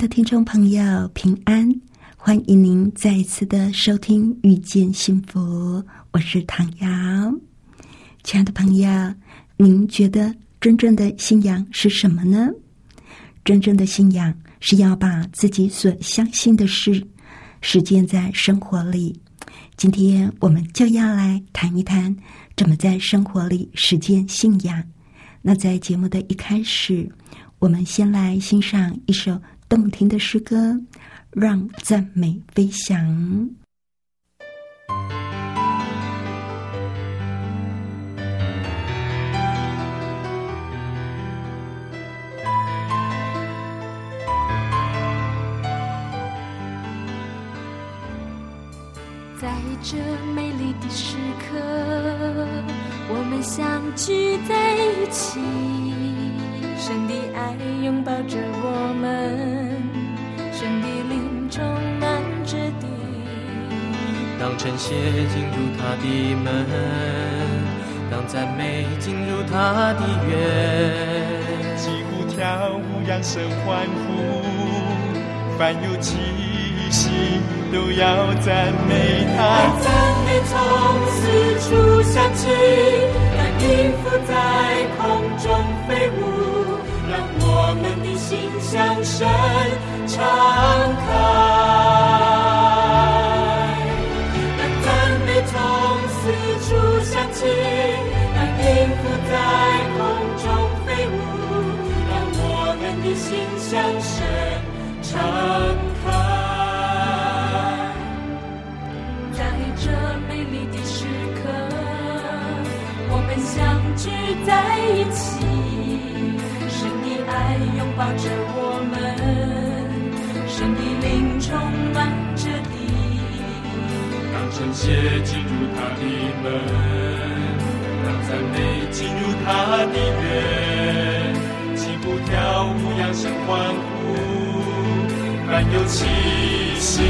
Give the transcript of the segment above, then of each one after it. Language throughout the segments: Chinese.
的听众朋友，平安！欢迎您再一次的收听《遇见幸福》，我是唐瑶。亲爱的朋友，您觉得真正的信仰是什么呢？真正的信仰是要把自己所相信的事实践在生活里。今天我们就要来谈一谈怎么在生活里实践信仰。那在节目的一开始，我们先来欣赏一首。动听的诗歌，让赞美飞翔。在这美丽的时刻，我们相聚在一起。神的爱拥抱着我们，神的灵充满之地。当晨曦进入他的门，当赞美进入他的园，击鼓跳舞，扬声欢呼，凡有气息都要赞美他。赞美从四处响起，那音符在空中飞舞。我们的心向神敞开，让赞美从四处响起，让音符在空中飞舞，让我们的心向神敞开。在这美丽的时刻，我们相聚在一起。着我们，神的灵充满着地。让圣洁进入他的门，让赞美进入他的园，起步跳舞，扬声欢呼，凡有气息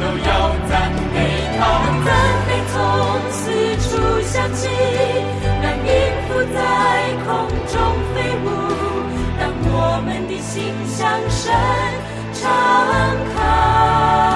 都要赞美他。赞美从四处响起，向神敞开，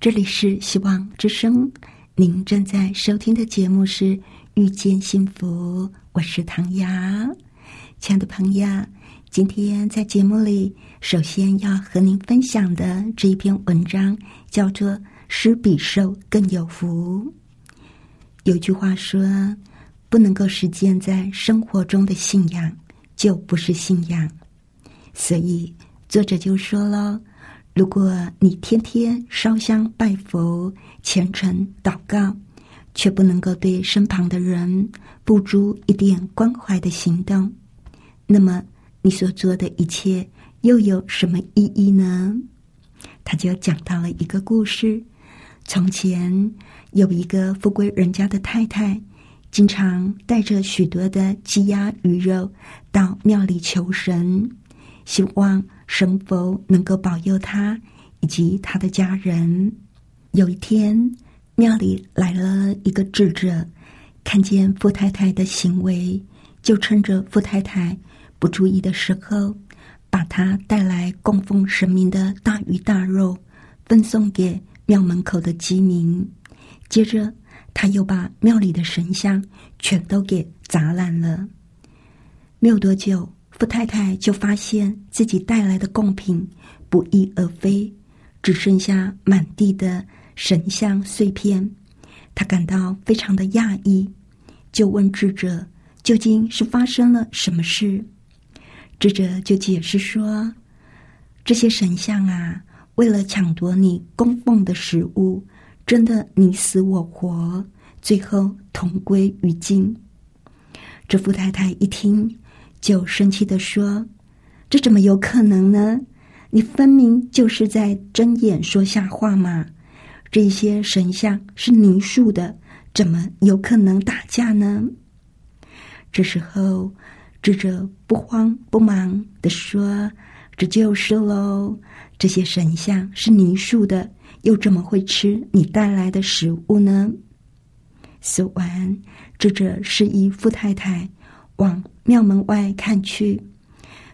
这里是希望之声，您正在收听的节目是《遇见幸福》，我是唐瑶。亲爱的朋友，今天在节目里，首先要和您分享的这一篇文章叫做《施比受更有福》。有句话说：“不能够实践在生活中的信仰，就不是信仰。”所以作者就说了。如果你天天烧香拜佛、虔诚祷告，却不能够对身旁的人付诸一点关怀的行动，那么你所做的一切又有什么意义呢？他就讲到了一个故事：从前有一个富贵人家的太太，经常带着许多的鸡鸭鱼肉到庙里求神，希望。神佛能够保佑他以及他的家人。有一天，庙里来了一个智者，看见富太太的行为，就趁着富太太不注意的时候，把他带来供奉神明的大鱼大肉分送给庙门口的鸡民。接着，他又把庙里的神像全都给砸烂了。没有多久。富太太就发现自己带来的贡品不翼而飞，只剩下满地的神像碎片。她感到非常的讶异，就问智者：“究竟是发生了什么事？”智者就解释说：“这些神像啊，为了抢夺你供奉的食物，真的你死我活，最后同归于尽。”这富太太一听。就生气的说：“这怎么有可能呢？你分明就是在睁眼说瞎话嘛！这些神像是泥塑的，怎么有可能打架呢？”这时候，智者不慌不忙的说：“这就是喽，这些神像是泥塑的，又怎么会吃你带来的食物呢？”说完，智者示意富太太。往庙门外看去，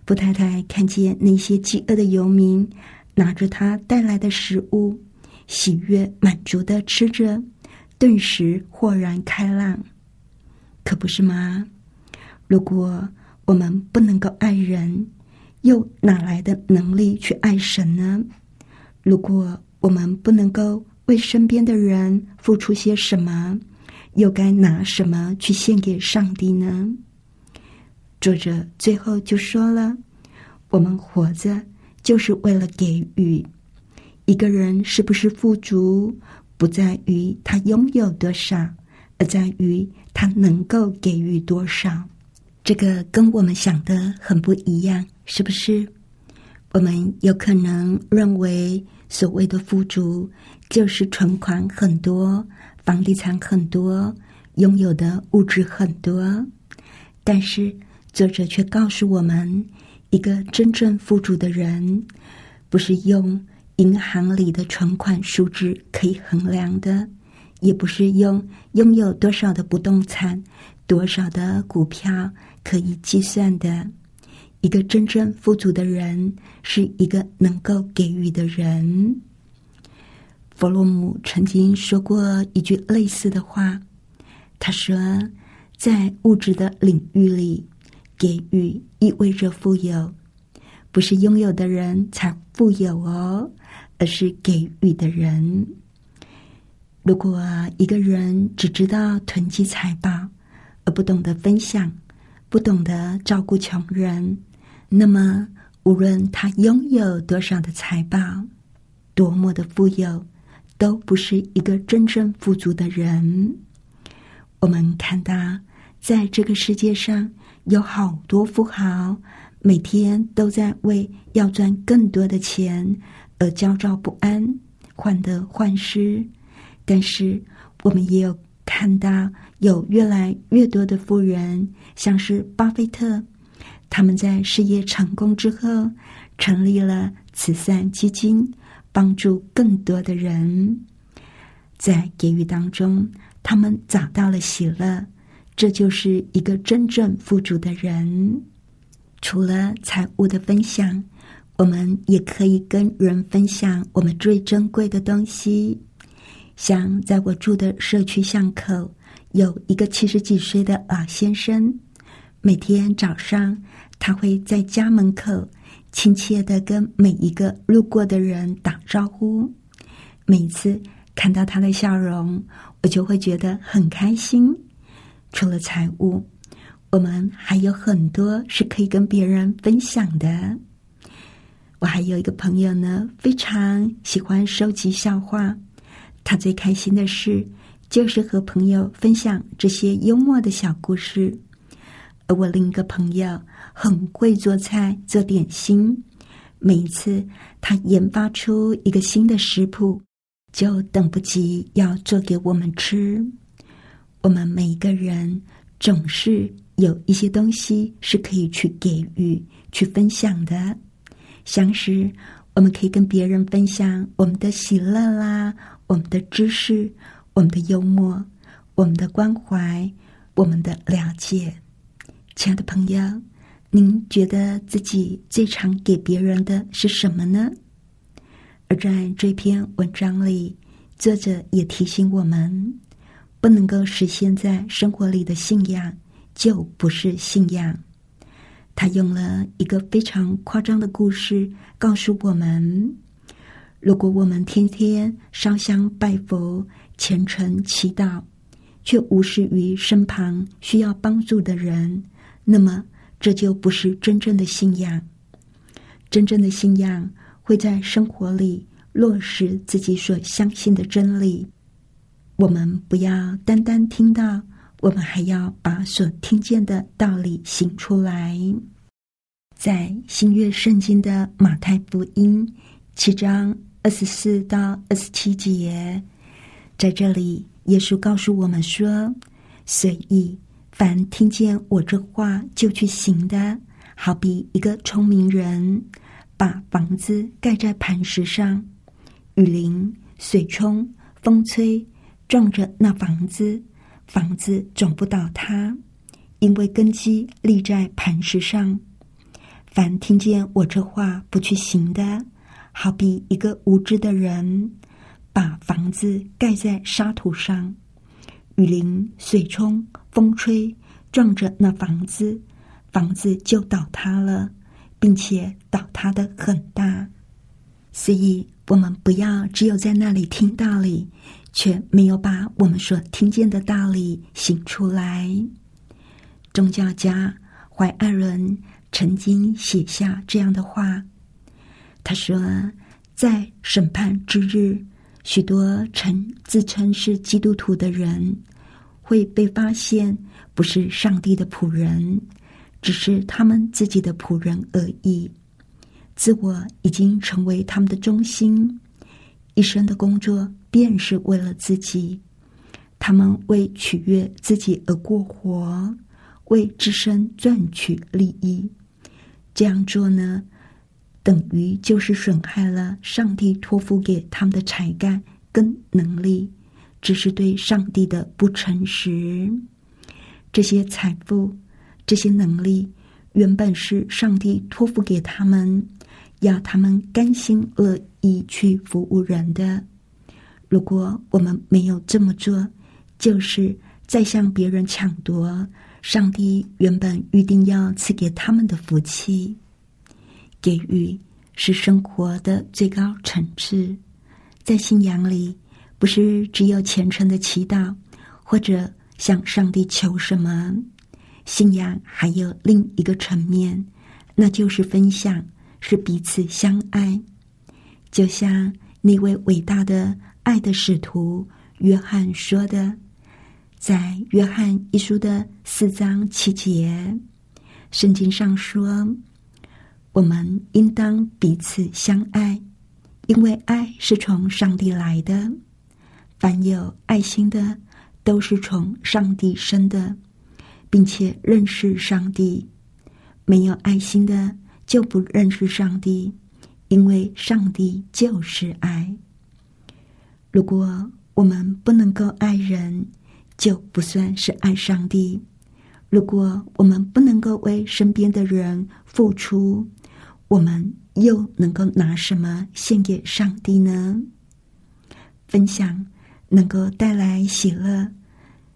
傅太太看见那些饥饿的游民拿着他带来的食物，喜悦满足的吃着，顿时豁然开朗。可不是吗？如果我们不能够爱人，又哪来的能力去爱神呢？如果我们不能够为身边的人付出些什么，又该拿什么去献给上帝呢？作者最后就说了：“我们活着就是为了给予。一个人是不是富足，不在于他拥有多少，而在于他能够给予多少。这个跟我们想的很不一样，是不是？我们有可能认为所谓的富足就是存款很多、房地产很多、拥有的物质很多，但是。”作者却告诉我们，一个真正富足的人，不是用银行里的存款数字可以衡量的，也不是用拥有多少的不动产、多少的股票可以计算的。一个真正富足的人，是一个能够给予的人。弗洛姆曾经说过一句类似的话，他说：“在物质的领域里。”给予意味着富有，不是拥有的人才富有哦，而是给予的人。如果一个人只知道囤积财宝，而不懂得分享，不懂得照顾穷人，那么无论他拥有多少的财宝，多么的富有，都不是一个真正富足的人。我们看到，在这个世界上。有好多富豪每天都在为要赚更多的钱而焦躁不安、患得患失，但是我们也有看到有越来越多的富人，像是巴菲特，他们在事业成功之后成立了慈善基金，帮助更多的人，在给予当中，他们找到了喜乐。这就是一个真正富足的人。除了财务的分享，我们也可以跟人分享我们最珍贵的东西。像在我住的社区巷口，有一个七十几岁的老先生，每天早上他会在家门口亲切的跟每一个路过的人打招呼。每次看到他的笑容，我就会觉得很开心。除了财务，我们还有很多是可以跟别人分享的。我还有一个朋友呢，非常喜欢收集笑话。他最开心的事就是和朋友分享这些幽默的小故事。而我另一个朋友很会做菜、做点心，每一次他研发出一个新的食谱，就等不及要做给我们吃。我们每一个人总是有一些东西是可以去给予、去分享的。像是我们可以跟别人分享我们的喜乐啦，我们的知识，我们的幽默，我们的关怀，我们的了解。亲爱的朋友，您觉得自己最常给别人的是什么呢？而在这篇文章里，作者也提醒我们，不能够实现在生活里的信仰，就不是信仰。他用了一个非常夸张的故事，告诉我们：如果我们天天烧香拜佛、虔诚祈祷，却无视于身旁需要帮助的人，那么这就不是真正的信仰。真正的信仰会在生活里落实自己所相信的真理。我们不要单单听到。我们还要把所听见的道理行出来。在新约圣经的马太福音七章二十四到二十七节，在这里，耶稣告诉我们说：“随意，凡听见我这话就去行的，好比一个聪明人，把房子盖在磐石上，雨淋、水冲、风吹，撞着那房子。”房子总不倒塌，因为根基立在磐石上。凡听见我这话不去行的，好比一个无知的人，把房子盖在沙土上，雨淋、水冲、风吹，撞着那房子，房子就倒塌了，并且倒塌的很大。所以，我们不要只有在那里听道理。却没有把我们所听见的道理醒出来。宗教家怀爱伦曾经写下这样的话：“他说，在审判之日，许多称自称是基督徒的人会被发现不是上帝的仆人，只是他们自己的仆人而已。自我已经成为他们的中心，一生的工作。”便是为了自己，他们为取悦自己而过活，为自身赚取利益。这样做呢，等于就是损害了上帝托付给他们的才干跟能力，只是对上帝的不诚实。这些财富、这些能力，原本是上帝托付给他们，要他们甘心乐意去服务人的。如果我们没有这么做，就是在向别人抢夺上帝原本预定要赐给他们的福气。给予是生活的最高层次，在信仰里，不是只有虔诚的祈祷或者向上帝求什么。信仰还有另一个层面，那就是分享，是彼此相爱。就像那位伟大的。爱的使徒约翰说的，在约翰一书的四章七节，圣经上说：“我们应当彼此相爱，因为爱是从上帝来的。凡有爱心的，都是从上帝生的，并且认识上帝；没有爱心的，就不认识上帝，因为上帝就是爱。”如果我们不能够爱人，就不算是爱上帝；如果我们不能够为身边的人付出，我们又能够拿什么献给上帝呢？分享能够带来喜乐，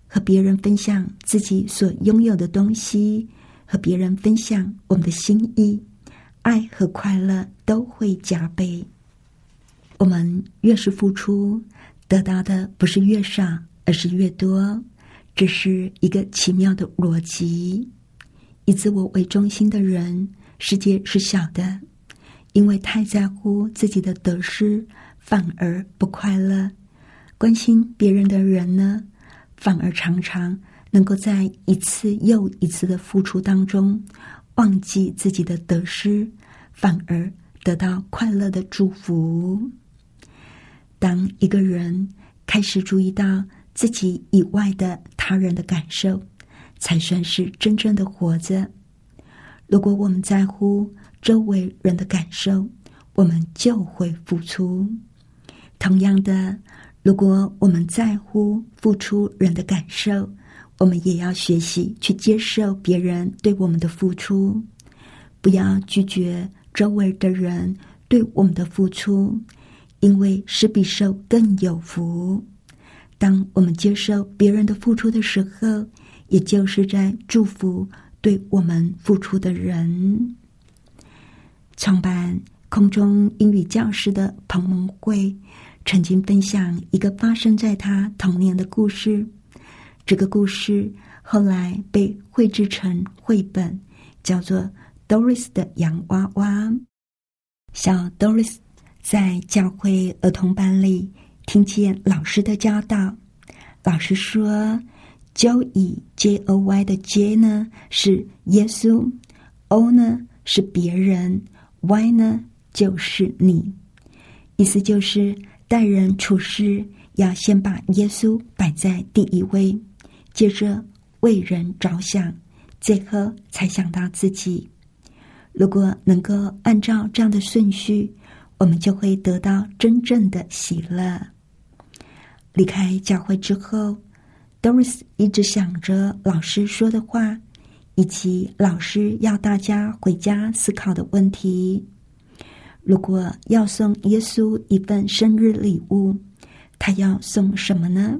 和别人分享自己所拥有的东西，和别人分享我们的心意，爱和快乐都会加倍。我们越是付出，得到的不是越少，而是越多。这是一个奇妙的逻辑。以自我为中心的人，世界是小的，因为太在乎自己的得失，反而不快乐。关心别人的人呢，反而常常能够在一次又一次的付出当中，忘记自己的得失，反而得到快乐的祝福。当一个人开始注意到自己以外的他人的感受。才算是真正的活着。如果我们在乎周围人的感受，我们就会付出。同样的，如果我们在乎付出人的感受，我们也要学习去接受别人对我们的付出，不要拒绝周围的人对我们的付出，因为施比受更有福。当我们接受别人的付出的时候，也就是在祝福对我们付出的人。创办空中英语教师的彭蒙慧曾经分享一个发生在他童年的故事。这个故事后来被绘制成绘本，叫做《Doris 的洋娃娃》。小 Doris 在教会儿童班里听见老师的教导，老师说。Joy J O Y 的 J 呢是耶稣，O 呢是别人，Y 呢就是你。意思就是待人处事要先把耶稣摆在第一位，接着为人着想，最后才想到自己。如果能够按照这样的顺序，我们就会得到真正的喜乐。离开教会之后。Doris 一直想着老师说的话，以及老师要大家回家思考的问题。如果要送耶稣一份生日礼物，他要送什么呢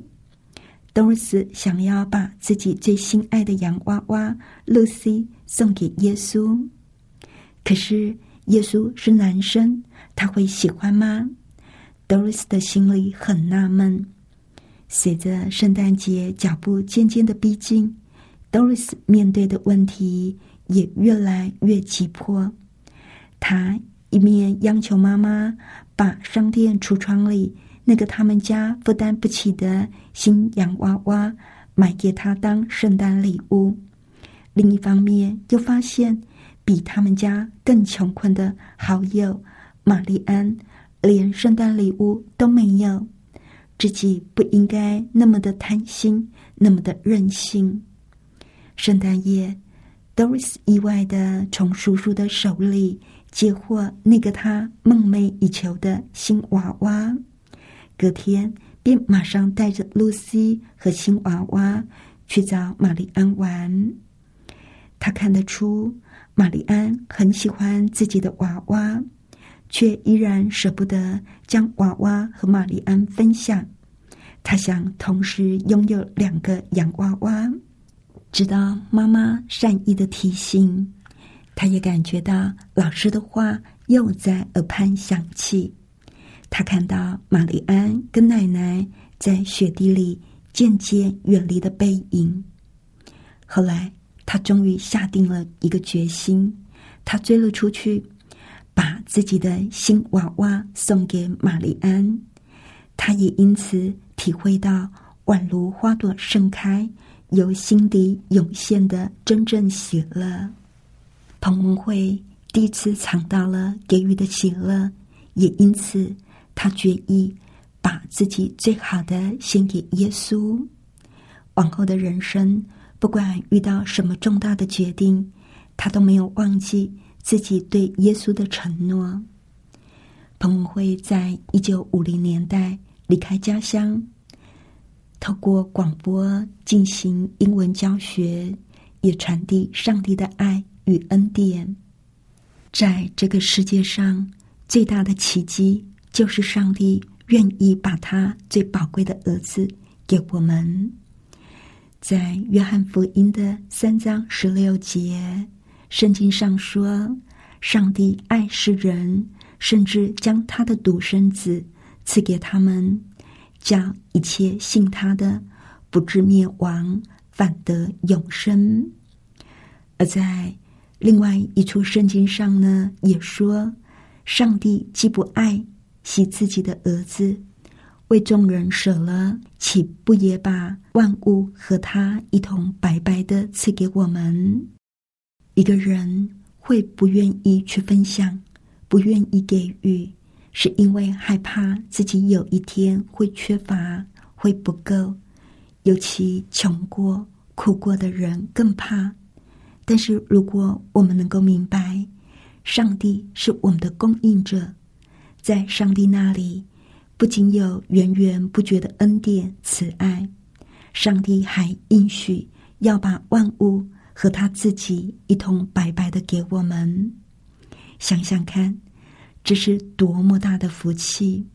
？Doris 想要把自己最心爱的洋娃娃 Lucy 送给耶稣，可是耶稣是男生，他会喜欢吗？Doris 的心里很纳闷。随着圣诞节脚步渐渐的逼近，Doris 面对的问题也越来越急迫。他一面央求妈妈把商店橱窗里那个他们家负担不起的新洋娃娃买给他当圣诞礼物，另一方面又发现比他们家更穷困的好友玛丽安连圣诞礼物都没有。自己不应该那么的贪心，那么的任性。圣诞夜，Doris 意外的从叔叔的手里接获那个他梦寐以求的新娃娃，隔天便马上带着露西和新娃娃去找玛丽安玩。他看得出玛丽安很喜欢自己的娃娃。却依然舍不得将娃娃和玛丽安分享。他想同时拥有两个洋娃娃。直到妈妈善意的提醒，他也感觉到老师的话又在耳畔响起。他看到玛丽安跟奶奶在雪地里渐渐远离的背影。后来，他终于下定了一个决心，他追了出去。把自己的新娃娃送给玛丽安，他也因此体会到宛如花朵盛开、由心底涌现的真正喜乐。彭文慧第一次尝到了给予的喜乐，也因此他决意把自己最好的献给耶稣。往后的人生，不管遇到什么重大的决定，他都没有忘记。自己对耶稣的承诺。彭文慧在一九五零年代离开家乡，透过广播进行英文教学，也传递上帝的爱与恩典。在这个世界上最大的奇迹，就是上帝愿意把他最宝贵的儿子给我们。在约翰福音的三章十六节，圣经上说：“上帝爱世人，甚至将他的独生子赐给他们，叫一切信他的不至灭亡，反得永生。”而在另外一处圣经上呢，也说：“上帝既不爱惜自己的儿子。”为众人舍了，岂不也把万物和他一同白白的赐给我们？一个人会不愿意去分享，不愿意给予，是因为害怕自己有一天会缺乏，会不够。尤其穷过、苦过的人更怕。但是如果我们能够明白，上帝是我们的供应者，在上帝那里。不仅有源源不绝的恩典慈爱，上帝还应许要把万物和他自己一同白白的给我们。想想看，这是多么大的福气！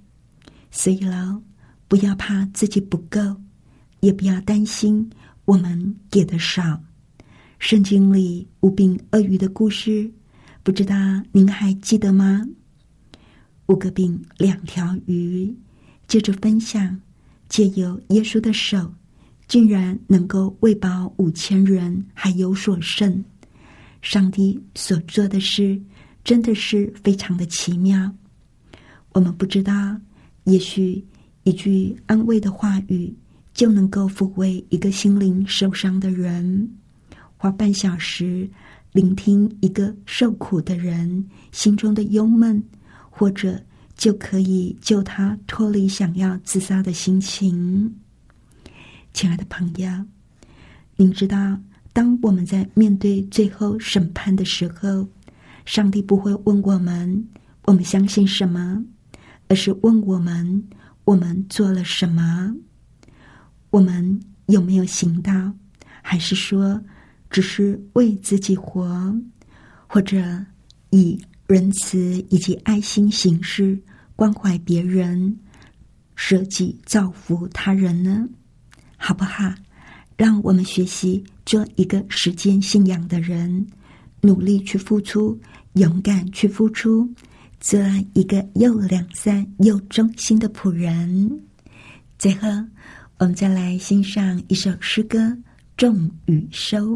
所以喽，不要怕自己不够，也不要担心我们给的少。圣经里五饼鳄鱼的故事，不知道您还记得吗？五个饼，两条鱼，借着分享，借由耶稣的手，竟然能够喂饱五千人，还有所剩。上帝所做的事，真的是非常的奇妙。我们不知道，也许一句安慰的话语，就能够抚慰一个心灵受伤的人。花半小时聆听一个受苦的人心中的忧闷。或者就可以救他脱离想要自杀的心情。亲爱的朋友，您知道，当我们在面对最后审判的时候，上帝不会问我们我们相信什么，而是问我们我们做了什么，我们有没有行道，还是说只是为自己活，或者以。仁慈以及爱心行事，关怀别人，舍己造福他人呢，好不好？让我们学习做一个时间信仰的人，努力去付出，勇敢去付出，做一个又两善又忠心的仆人。最后，我们再来欣赏一首诗歌《种与收》。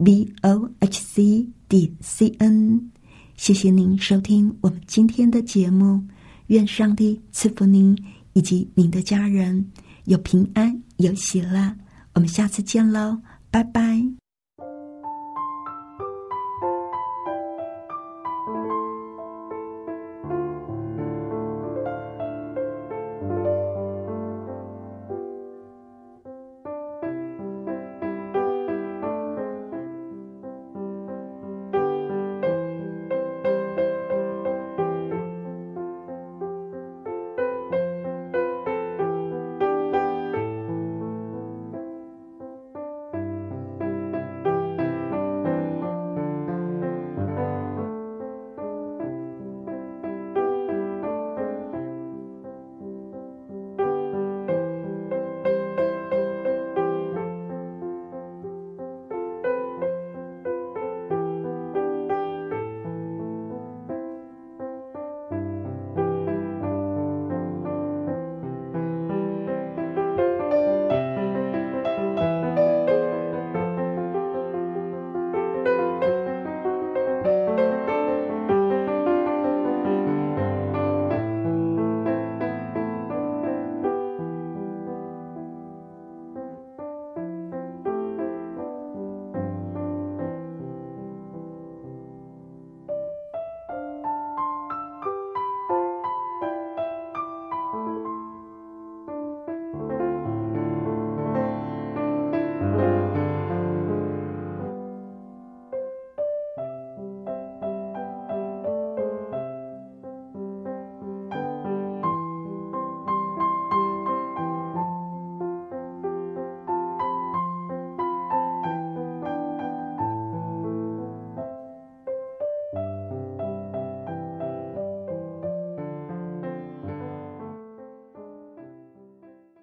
V o h c 点 c n，谢谢您收听我们今天的节目，愿上帝赐福您以及您的家人有平安有喜乐，我们下次见喽，拜拜。